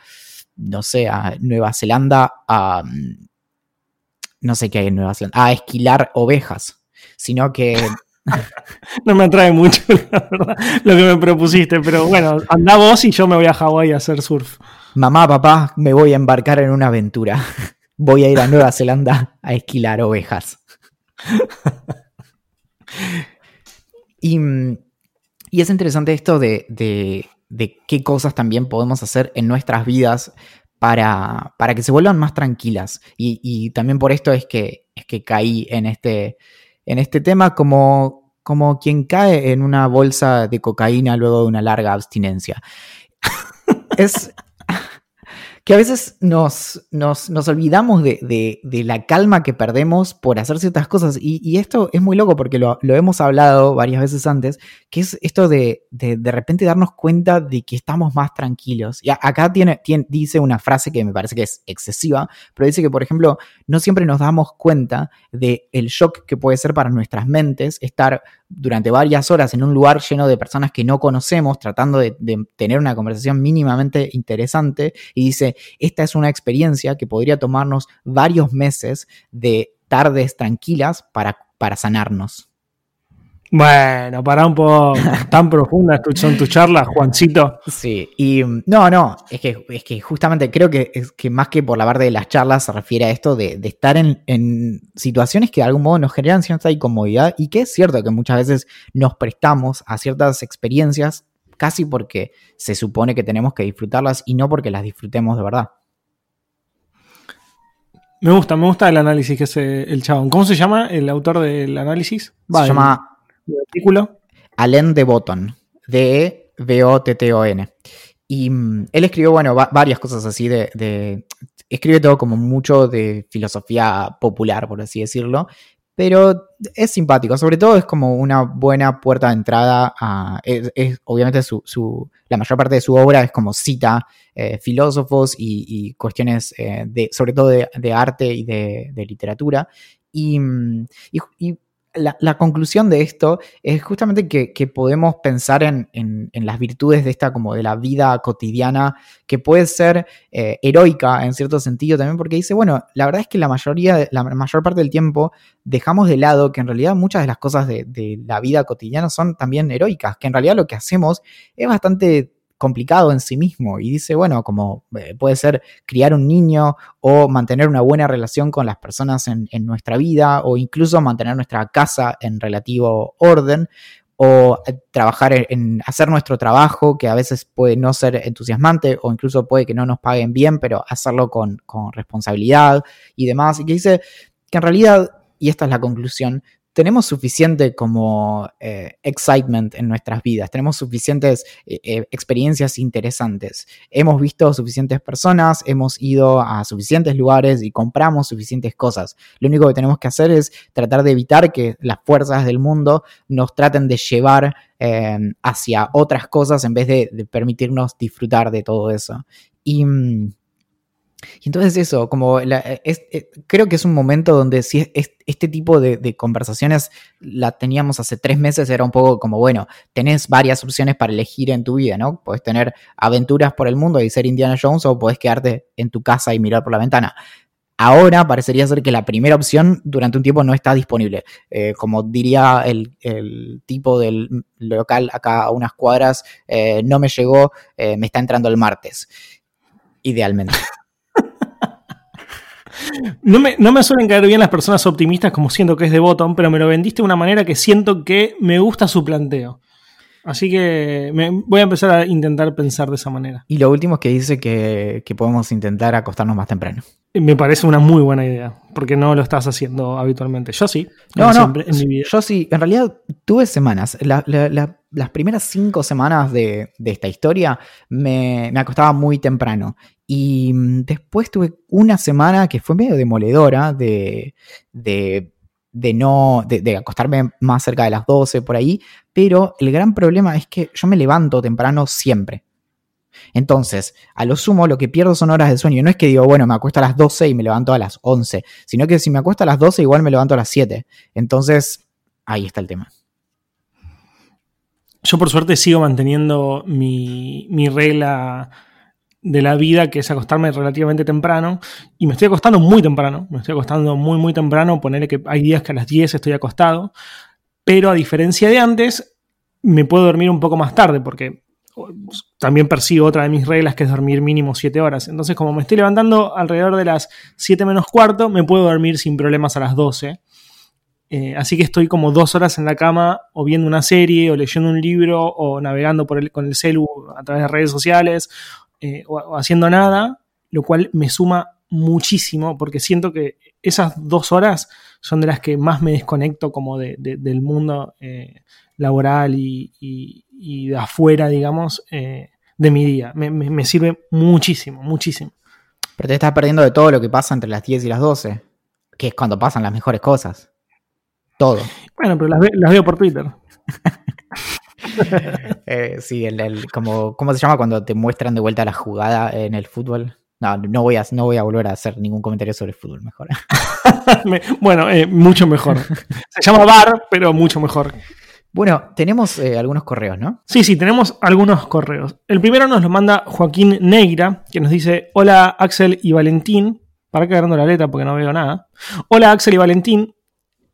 no sé, a Nueva Zelanda a... No sé qué hay en Nueva Zelanda, a esquilar ovejas, sino que no me atrae mucho, lo que me propusiste, pero bueno, anda vos y yo me voy a Hawái a hacer surf. Mamá, papá, me voy a embarcar en una aventura. Voy a ir a Nueva Zelanda a esquilar ovejas. y, es interesante esto de, qué cosas también podemos hacer en nuestras vidas para, para que se vuelvan más tranquilas. Y, también por esto es que, es que caí en este, en este tema como, como quien cae en una bolsa de cocaína luego de una larga abstinencia. es, que a veces nos, nos, olvidamos de, la calma que perdemos por hacer ciertas cosas. Y, esto es muy loco porque lo, hemos hablado varias veces antes, que es esto de, de, repente darnos cuenta de que estamos más tranquilos. Y acá tiene, dice una frase que me parece que es excesiva, pero dice que, por ejemplo, no siempre nos damos cuenta del el shock que puede ser para nuestras mentes estar durante varias horas en un lugar lleno de personas que no conocemos, tratando de, tener una conversación mínimamente interesante, y dice, esta es una experiencia que podría tomarnos varios meses de tardes tranquilas para, para sanarnos. Bueno, para un poco. Tan profundas son tus charlas, Juancito. Sí, y no, no, es que, es que justamente creo que, es que más que por la parte de las charlas se refiere a esto de, estar en, situaciones que de algún modo nos generan cierta incomodidad y que es cierto que muchas veces nos prestamos a ciertas experiencias casi porque se supone que tenemos que disfrutarlas y no porque las disfrutemos de verdad. Me gusta, me gusta el análisis que hace el chabón. ¿Cómo se llama el autor del análisis? Se llama artículo? Alain de Botton, D-E-B-O-T-T-O-N. Y mm, él escribió, bueno, varias cosas así de, Escribe todo como mucho de filosofía popular, por así decirlo. Pero es simpático, sobre todo es como una buena puerta de entrada a... Es, obviamente su, la mayor parte de su obra es como cita eh, filósofos y, cuestiones eh, de, sobre todo de, arte y de, literatura. Y, mm, y, la, conclusión de esto es justamente que, podemos pensar en, las virtudes de esta, como de la vida cotidiana, que puede ser eh, heroica en cierto sentido también, porque dice, bueno, la verdad es que la mayoría, la mayor parte del tiempo dejamos de lado que en realidad muchas de las cosas de, de la vida cotidiana son también heroicas, que en realidad lo que hacemos es bastante complicado en sí mismo y dice, bueno, como eh, puede ser criar un niño o mantener una buena relación con las personas en, en nuestra vida o incluso mantener nuestra casa en relativo orden o eh, trabajar en, hacer nuestro trabajo, que a veces puede no ser entusiasmante o incluso puede que no nos paguen bien, pero hacerlo con, con responsabilidad y demás. Y que dice que en realidad, y esta es la conclusión, tenemos suficiente como eh, excitement en nuestras vidas, tenemos suficientes eh, eh, experiencias interesantes, hemos visto suficientes personas, hemos ido a suficientes lugares y compramos suficientes cosas. Lo único que tenemos que hacer es tratar de evitar que las fuerzas del mundo nos traten de llevar hacia otras cosas en vez de, de, permitirnos disfrutar de todo eso. Y... Mm, y entonces eso, como eh, eh, creo que es un momento donde si este tipo de, conversaciones la teníamos hace tres meses, era un poco como, bueno, tenés varias opciones para elegir en tu vida, ¿no? Puedes tener aventuras por el mundo y ser Indiana Jones o puedes quedarte en tu casa y mirar por la ventana. Ahora parecería ser que la primera opción durante un tiempo no está disponible. Eh, como diría el, tipo del local acá a unas cuadras, no me llegó, me está entrando el martes. Idealmente. No me, no me, suelen caer bien las personas optimistas como siento que es de Bottom, pero me lo vendiste de una manera que siento que me gusta su planteo. Así que me, voy a empezar a intentar pensar de esa manera. Y lo último es que dice que, que podemos intentar acostarnos más temprano. Me parece una muy buena idea, porque no lo estás haciendo habitualmente. Yo sí. No, no, en mi vida. yo sí. En realidad tuve semanas. las primeras cinco semanas de, de esta historia me, me, acostaba muy temprano. Y mm, después tuve una semana que fue medio demoledora de, de, de no, de, acostarme más cerca de las 12 por ahí. Pero el gran problema es que yo me levanto temprano siempre. Entonces, a lo sumo, lo que pierdo son horas de sueño. No es que digo, bueno, me acuesto a las 12 y me levanto a las 11, sino que si me acuesto a las 12, igual me levanto a las 7. Entonces, ahí está el tema. Yo, por suerte, sigo manteniendo mi, mi regla de la vida, que es acostarme relativamente temprano. Y me estoy acostando muy temprano. Me estoy acostando muy, muy temprano. Ponerle que hay días que a las 10 estoy acostado. Pero a diferencia de antes, me puedo dormir un poco más tarde, porque también persigo otra de mis reglas que es dormir mínimo 7 horas. Entonces, como me estoy levantando alrededor de las 7 menos cuarto, me puedo dormir sin problemas a las 12. Eh, así que estoy como dos horas en la cama o viendo una serie o leyendo un libro o navegando por el, con el celu a través de redes sociales eh, o, haciendo nada, lo cual me suma muchísimo porque siento que esas dos horas son de las que más me desconecto como de, del mundo eh, laboral y, de afuera, digamos, eh, de mi día. Me, sirve muchísimo, muchísimo. Pero te estás perdiendo de todo lo que pasa entre las 10 y las 12, que es cuando pasan las mejores cosas. Todo. Bueno, pero las, veo por Twitter. Eh, sí, el, como, ¿cómo se llama cuando te muestran de vuelta la jugada en el fútbol? No, no voy, a, no voy a volver a hacer ningún comentario sobre el fútbol, mejor. bueno, eh, mucho mejor. Se llama VAR, pero mucho mejor. Bueno, tenemos eh, algunos correos, ¿no? Sí, sí, tenemos algunos correos. El primero nos lo manda Joaquín Negra, que nos dice: Hola Axel y Valentín. Para que agarrando la letra porque no veo nada. Hola Axel y Valentín.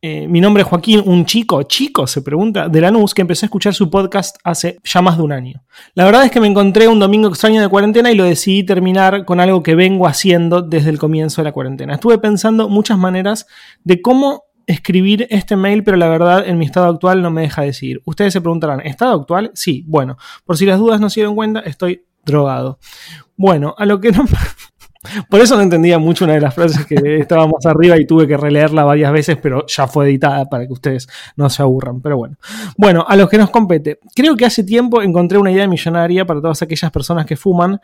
Eh, mi nombre es Joaquín, un chico, chico, se pregunta, de Lanús, que empecé a escuchar su podcast hace ya más de un año. La verdad es que me encontré un domingo extraño de cuarentena y lo decidí terminar con algo que vengo haciendo desde el comienzo de la cuarentena. Estuve pensando muchas maneras de cómo escribir este mail, pero la verdad en mi estado actual no me deja decidir. Ustedes se preguntarán, ¿estado actual? Sí, bueno, por si las dudas no se dieron cuenta, estoy drogado. Bueno, a lo que no... Por eso no entendía mucho una de las frases que estaba más arriba y tuve que releerla varias veces, pero ya fue editada para que ustedes no se aburran. Pero bueno. Bueno, a los que nos compete. Creo que hace tiempo encontré una idea millonaria para todas aquellas personas que fuman,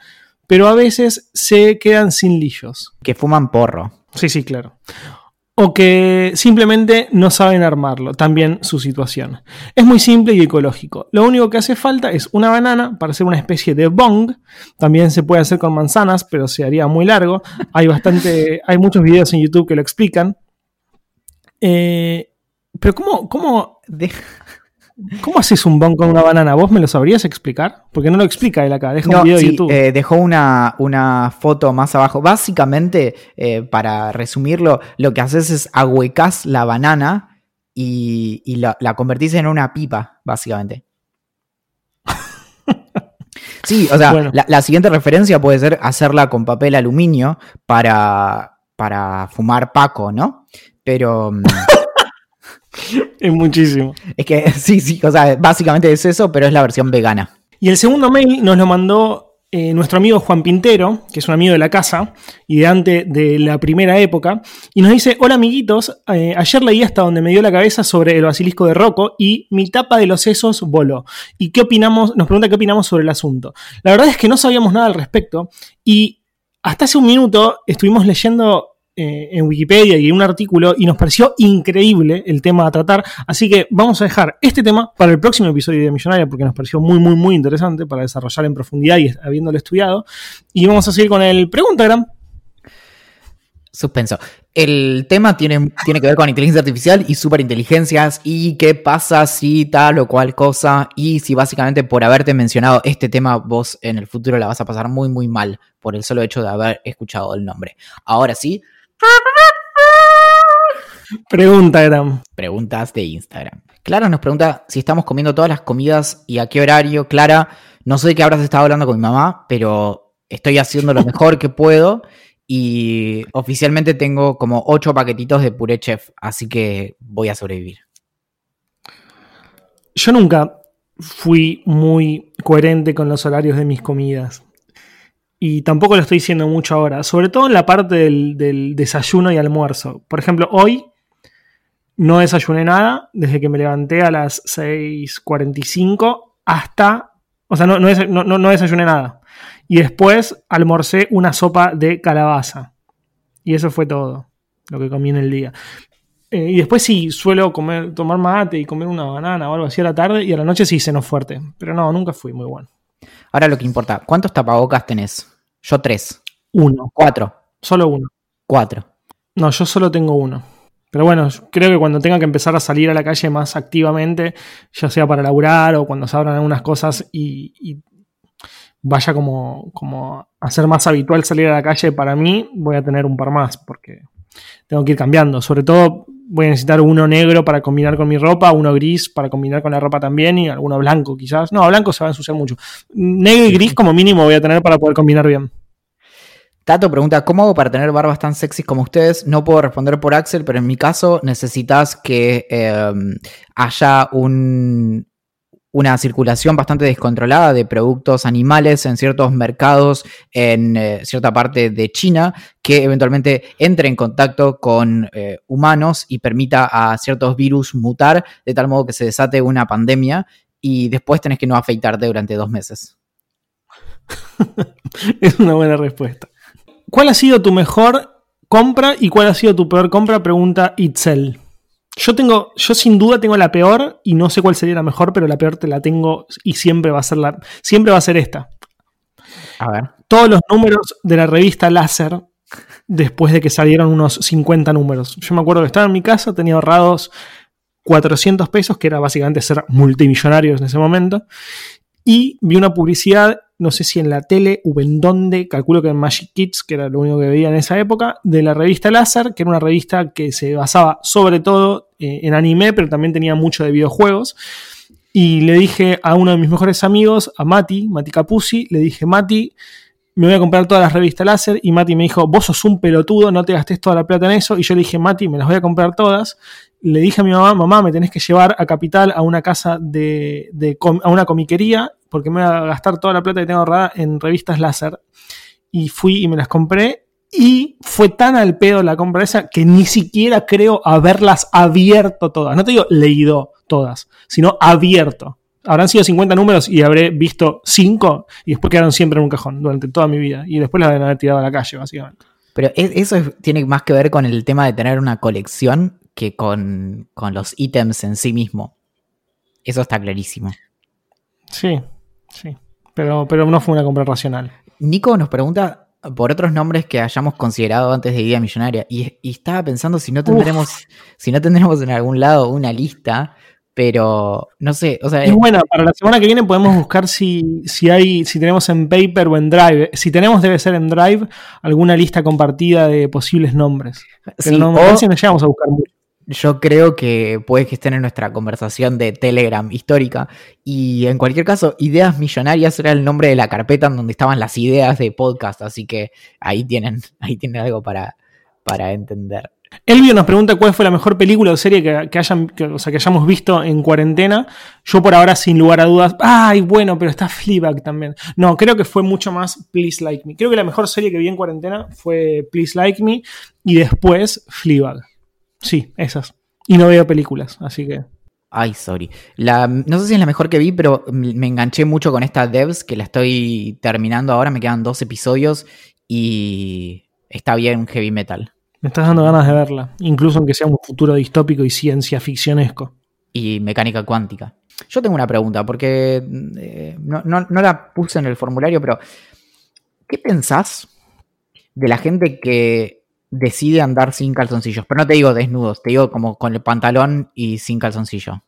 pero a veces se quedan sin lillos. Que fuman porro. Sí, sí, claro o que simplemente no saben armarlo, también su situación. Es muy simple y ecológico. Lo único que hace falta es una banana para hacer una especie de bong. También se puede hacer con manzanas, pero se haría muy largo. Hay bastante, hay muchos videos en YouTube que lo explican. Eh, pero ¿cómo, cómo, ¿Cómo haces un bon con una banana? ¿Vos me lo sabrías explicar? Porque no lo explica él acá, deja un video de YouTube. Eh, dejó una, una, foto más abajo. Básicamente, eh, para resumirlo, lo que haces es ahuecas la banana y, la, convertís en una pipa, básicamente. Sí, o sea, la, siguiente referencia puede ser hacerla con papel aluminio para, para fumar Paco, ¿no? Pero. Es muchísimo. Es que sí, sí, o sea, básicamente es eso, pero es la versión vegana. Y el segundo mail nos lo mandó eh, nuestro amigo Juan Pintero, que es un amigo de la casa y de antes de la primera época, y nos dice: Hola amiguitos, eh, ayer leí hasta donde me dio la cabeza sobre el basilisco de Rocco y mi tapa de los sesos voló. ¿Y qué opinamos? Nos pregunta qué opinamos sobre el asunto. La verdad es que no sabíamos nada al respecto y hasta hace un minuto estuvimos leyendo eh, en Wikipedia y en un artículo y nos pareció increíble el tema a tratar. Así que vamos a dejar este tema para el próximo episodio de Millonaria porque nos pareció muy, muy, muy interesante para desarrollar en profundidad y habiéndolo estudiado. Y vamos a seguir con el Preguntagram. Suspenso. El tema tiene, tiene que ver con inteligencia artificial y superinteligencias y qué pasa si tal o cual cosa y si básicamente por haberte mencionado este tema vos en el futuro la vas a pasar muy muy mal por el solo hecho de haber escuchado el nombre. Ahora sí, Pregunta, Instagram. Preguntas de Instagram. Clara nos pregunta si estamos comiendo todas las comidas y a qué horario. Clara, no sé de qué habrás estado hablando con mi mamá, pero estoy haciendo lo mejor que puedo y oficialmente tengo como ocho paquetitos de puré chef, así que voy a sobrevivir. Yo nunca fui muy coherente con los horarios de mis comidas y tampoco lo estoy diciendo mucho ahora, sobre todo en la parte del, desayuno y almuerzo. Por ejemplo, hoy no desayuné nada desde que me levanté a las 6.45 hasta... O sea, no, no, desayuné nada. Y después almorcé una sopa de calabaza. Y eso fue todo lo que comí en el día. Eh, y después sí, suelo comer, tomar mate y comer una banana o algo así a la tarde. Y a la noche sí ceno fuerte. Pero no, nunca fui muy bueno. Ahora lo que importa, ¿cuántos tapabocas tenés? Yo tres. Uno. Cuatro. Solo uno. Cuatro. No, yo solo tengo uno. Pero bueno, creo que cuando tenga que empezar a salir a la calle más activamente, ya sea para laburar o cuando se abran algunas cosas y, vaya como, como a ser más habitual salir a la calle, para mí voy a tener un par más porque tengo que ir cambiando. Sobre todo voy a necesitar uno negro para combinar con mi ropa, uno gris para combinar con la ropa también y alguno blanco quizás. No, blanco se va a ensuciar mucho. Negro y gris como mínimo voy a tener para poder combinar bien. Tato pregunta, ¿cómo hago para tener barbas tan sexys como ustedes? No puedo responder por Axel, pero en mi caso necesitas que eh, haya un, una circulación bastante descontrolada de productos animales en ciertos mercados en eh, cierta parte de China que eventualmente entre en contacto con eh, humanos y permita a ciertos virus mutar de tal modo que se desate una pandemia y después tenés que no afeitarte durante dos meses. es una buena respuesta. ¿Cuál ha sido tu mejor compra y cuál ha sido tu peor compra? Pregunta Itzel. Yo tengo, yo sin duda tengo la peor y no sé cuál sería la mejor, pero la peor te la tengo y siempre va a ser la, siempre va a ser esta. A ver. Todos los números de la revista Láser después de que salieron unos 50 números. Yo me acuerdo que estaba en mi casa, tenía ahorrados 400 pesos, que era básicamente ser multimillonarios en ese momento, y vi una publicidad no sé si en la tele o en dónde, calculo que en Magic Kids, que era lo único que veía en esa época, de la revista Láser, que era una revista que se basaba sobre todo eh, en anime, pero también tenía mucho de videojuegos. Y le dije a uno de mis mejores amigos, a Mati, Mati Capuzzi, le dije, Mati, me voy a comprar todas las revistas láser. Y Mati me dijo, vos sos un pelotudo, no te gastes toda la plata en eso. Y yo le dije, Mati, me las voy a comprar todas. Le dije a mi mamá, mamá, me tenés que llevar a Capital a una casa de, de a una comiquería porque me voy a gastar toda la plata que tengo ahorrada en revistas láser. Y fui y me las compré. Y fue tan al pedo la compra esa que ni siquiera creo haberlas abierto todas. No te digo leído todas, sino abierto. Habrán sido 50 números y habré visto 5 y después quedaron siempre en un cajón durante toda mi vida. Y después las deben haber tirado a la calle, básicamente. Pero eso tiene más que ver con el tema de tener una colección que con, con los ítems en sí mismo. Eso está clarísimo. Sí, Sí, pero, pero no fue una compra racional. Nico nos pregunta por otros nombres que hayamos considerado antes de Idea Millonaria. Y, estaba pensando si no tendremos, si no tendremos en algún lado una lista, pero no sé. O sea, es buena, para la semana que viene podemos buscar si, si hay, si tenemos en paper o en drive. Si tenemos, debe ser en drive, alguna lista compartida de posibles nombres. Pero no, no llegamos a buscar mucho. yo creo que puede que estén en nuestra conversación de Telegram histórica. Y en cualquier caso, Ideas Millonarias era el nombre de la carpeta en donde estaban las ideas de podcast, así que ahí tienen, ahí tienen algo para, para entender. Elvio nos pregunta cuál fue la mejor película o serie que, hayan, o sea, que hayamos visto en cuarentena. Yo por ahora, sin lugar a dudas, ay, bueno, pero está Fleabag también. No, creo que fue mucho más Please Like Me. Creo que la mejor serie que vi en cuarentena fue Please Like Me y después Fleabag. Sí, esas. Y no veo películas, así que... Ay, sorry. La, no sé si es la mejor que vi, pero me enganché mucho con esta Devs, que la estoy terminando ahora. Me quedan dos episodios y está bien heavy metal. Me estás dando ganas de verla, incluso aunque sea un futuro distópico y ciencia ficcionesco. Y mecánica cuántica. Yo tengo una pregunta, porque eh, no, la puse en el formulario, pero ¿qué pensás de la gente que decide andar sin calzoncillos? Pero no te digo desnudos, te digo como con el pantalón y sin calzoncillo.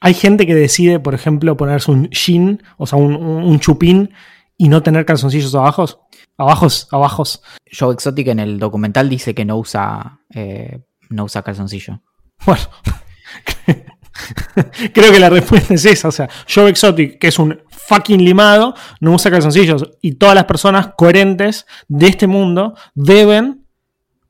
Hay gente que decide, por ejemplo, ponerse un jean, o sea, un chupín y no tener calzoncillos abajo. Abajos, abajos. Joe Exotic en el documental dice que no usa, eh, no usa calzoncillo. Bueno, creo que la respuesta es esa. O sea, Joe Exotic, que es un fucking limado, no usa calzoncillos. Y todas las personas coherentes de este mundo deben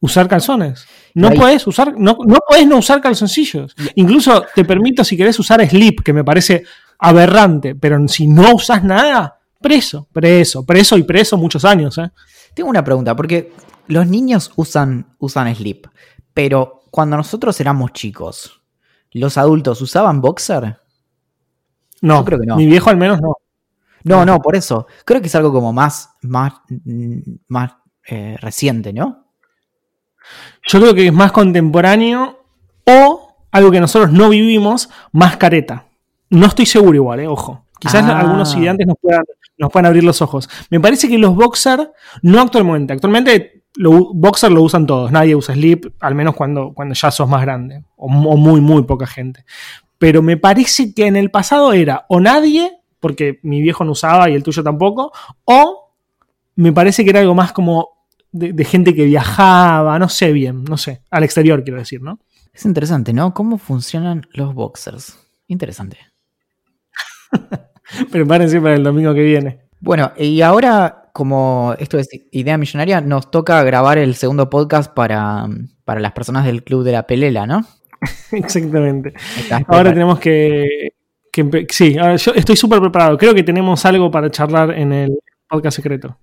usar calzones. No puedes usar, no, no puedes no usar calzoncillos. Incluso te permito si querés usar slip, que me parece aberrante, pero si no usas nada, Preso, preso, preso y preso muchos años. ¿eh? Tengo una pregunta, porque los niños usan, usan slip, pero cuando nosotros éramos chicos, ¿los adultos usaban boxer? No, creo que no. Mi viejo al menos no. No, no, por eso. Creo que es algo como más, más, más eh, reciente, ¿no? Yo creo que es más contemporáneo o algo que nosotros no vivimos, más careta. No estoy seguro igual, eh, ojo. Quizás ah. algunos estudiantes nos puedan, nos puedan abrir los ojos. Me parece que los boxer, no actualmente, actualmente lo, boxer lo usan todos, nadie usa slip, al menos cuando, cuando ya sos más grande, o, muy, muy poca gente. Pero me parece que en el pasado era o nadie, porque mi viejo no usaba y el tuyo tampoco, o me parece que era algo más como de, de gente que viajaba, no sé bien, no sé, al exterior quiero decir, ¿no? Es interesante, ¿no? ¿Cómo funcionan los boxers? Interesante. Prepárense para el domingo que viene. Bueno, y ahora, como esto es Idea Millonaria, nos toca grabar el segundo podcast para, para las personas del Club de la Pelela, ¿no? Exactamente. Ahora tenemos que, sí, yo estoy súper preparado. Creo que tenemos algo para charlar en el podcast secreto.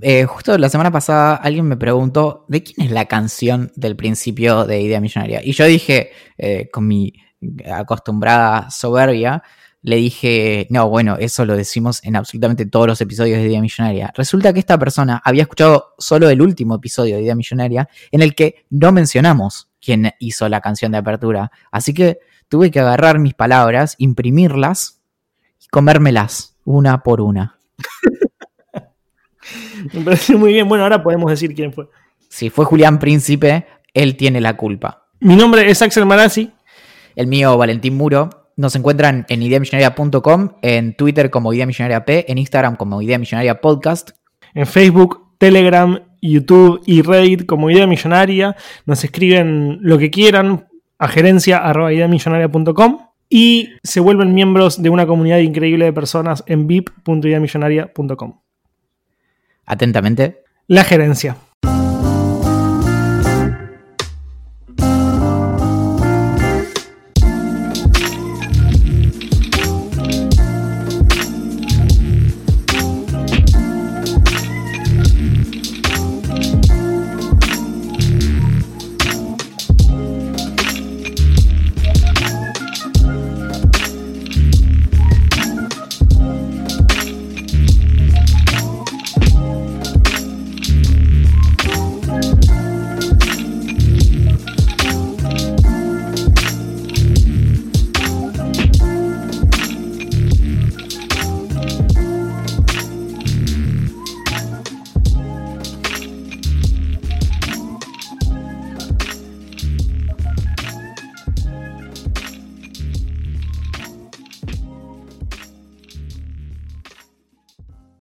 Eh, justo la semana pasada alguien me preguntó de quién es la canción del principio de Idea Millonaria. Y yo dije, eh, con mi acostumbrada soberbia, le dije, no, bueno, eso lo decimos en absolutamente todos los episodios de Idea Millonaria. Resulta que esta persona había escuchado solo el último episodio de Idea Millonaria en el que no mencionamos quién hizo la canción de apertura. Así que tuve que agarrar mis palabras, imprimirlas y comérmelas una por una. Me parece muy bien. Bueno, ahora podemos decir quién fue. Si fue Julián Príncipe, él tiene la culpa. Mi nombre es Axel Marazzi. El mío, Valentín Muro. Nos encuentran en ideamillonaria.com, en Twitter como Idea Millonaria P, en Instagram como Idea Millonaria Podcast. En Facebook, Telegram, YouTube y Reddit como Idea Millonaria. Nos escriben lo que quieran a gerencia.ideamillonaria.com y se vuelven miembros de una comunidad increíble de personas en vip.ideamillonaria.com. Atentamente. La gerencia.